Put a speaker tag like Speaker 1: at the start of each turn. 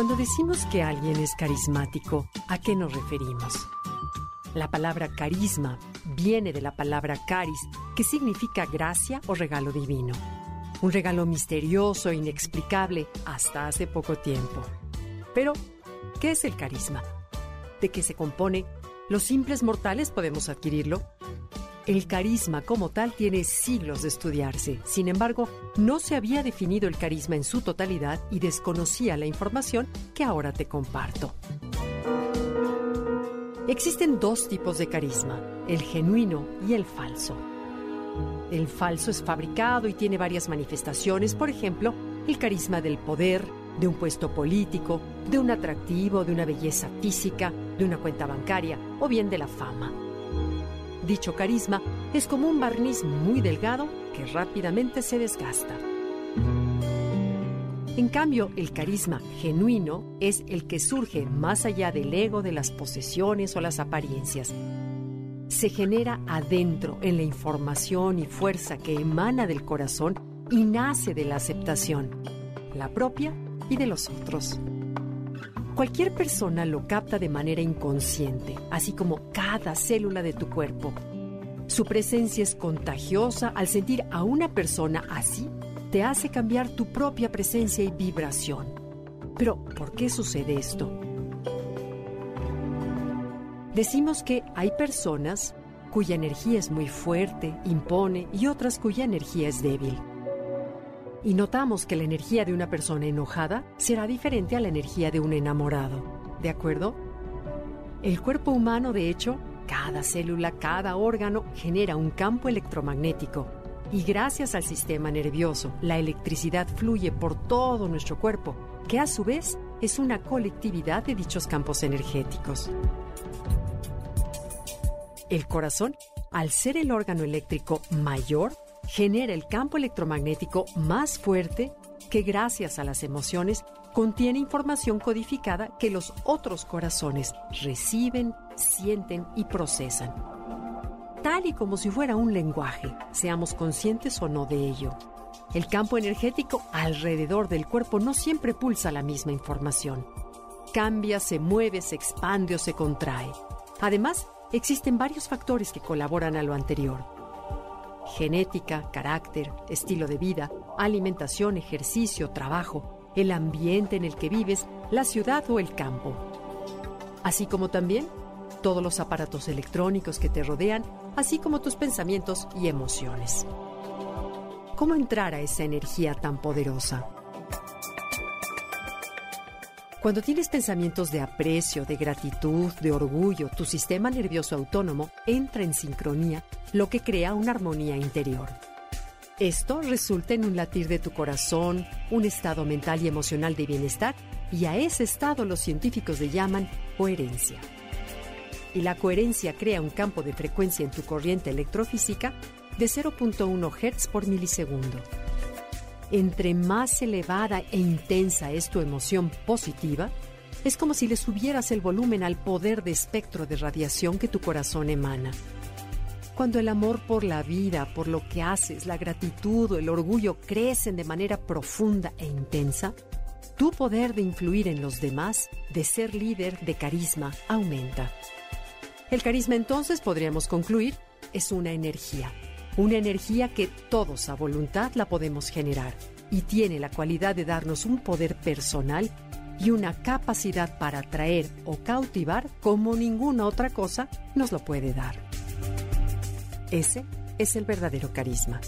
Speaker 1: Cuando decimos que alguien es carismático, ¿a qué nos referimos? La palabra carisma viene de la palabra caris, que significa gracia o regalo divino. Un regalo misterioso e inexplicable hasta hace poco tiempo. Pero, ¿qué es el carisma? ¿De qué se compone? ¿Los simples mortales podemos adquirirlo? El carisma como tal tiene siglos de estudiarse. Sin embargo, no se había definido el carisma en su totalidad y desconocía la información que ahora te comparto. Existen dos tipos de carisma, el genuino y el falso. El falso es fabricado y tiene varias manifestaciones, por ejemplo, el carisma del poder, de un puesto político, de un atractivo, de una belleza física, de una cuenta bancaria o bien de la fama. Dicho carisma es como un barniz muy delgado que rápidamente se desgasta. En cambio, el carisma genuino es el que surge más allá del ego de las posesiones o las apariencias. Se genera adentro en la información y fuerza que emana del corazón y nace de la aceptación, la propia y de los otros. Cualquier persona lo capta de manera inconsciente, así como cada célula de tu cuerpo. Su presencia es contagiosa al sentir a una persona así, te hace cambiar tu propia presencia y vibración. Pero, ¿por qué sucede esto? Decimos que hay personas cuya energía es muy fuerte, impone, y otras cuya energía es débil y notamos que la energía de una persona enojada será diferente a la energía de un enamorado. ¿De acuerdo? El cuerpo humano, de hecho, cada célula, cada órgano genera un campo electromagnético y gracias al sistema nervioso, la electricidad fluye por todo nuestro cuerpo, que a su vez es una colectividad de dichos campos energéticos. El corazón, al ser el órgano eléctrico mayor, genera el campo electromagnético más fuerte que gracias a las emociones contiene información codificada que los otros corazones reciben, sienten y procesan. Tal y como si fuera un lenguaje, seamos conscientes o no de ello. El campo energético alrededor del cuerpo no siempre pulsa la misma información. Cambia, se mueve, se expande o se contrae. Además, existen varios factores que colaboran a lo anterior genética, carácter, estilo de vida, alimentación, ejercicio, trabajo, el ambiente en el que vives, la ciudad o el campo. Así como también todos los aparatos electrónicos que te rodean, así como tus pensamientos y emociones. ¿Cómo entrar a esa energía tan poderosa? Cuando tienes pensamientos de aprecio, de gratitud, de orgullo, tu sistema nervioso autónomo entra en sincronía, lo que crea una armonía interior. Esto resulta en un latir de tu corazón, un estado mental y emocional de bienestar, y a ese estado los científicos le llaman coherencia. Y la coherencia crea un campo de frecuencia en tu corriente electrofísica de 0.1 Hz por milisegundo entre más elevada e intensa es tu emoción positiva, es como si le subieras el volumen al poder de espectro de radiación que tu corazón emana. Cuando el amor por la vida, por lo que haces, la gratitud o el orgullo crecen de manera profunda e intensa, tu poder de influir en los demás, de ser líder de carisma, aumenta. El carisma entonces, podríamos concluir, es una energía una energía que todos a voluntad la podemos generar y tiene la cualidad de darnos un poder personal y una capacidad para atraer o cautivar como ninguna otra cosa nos lo puede dar. Ese es el verdadero carisma.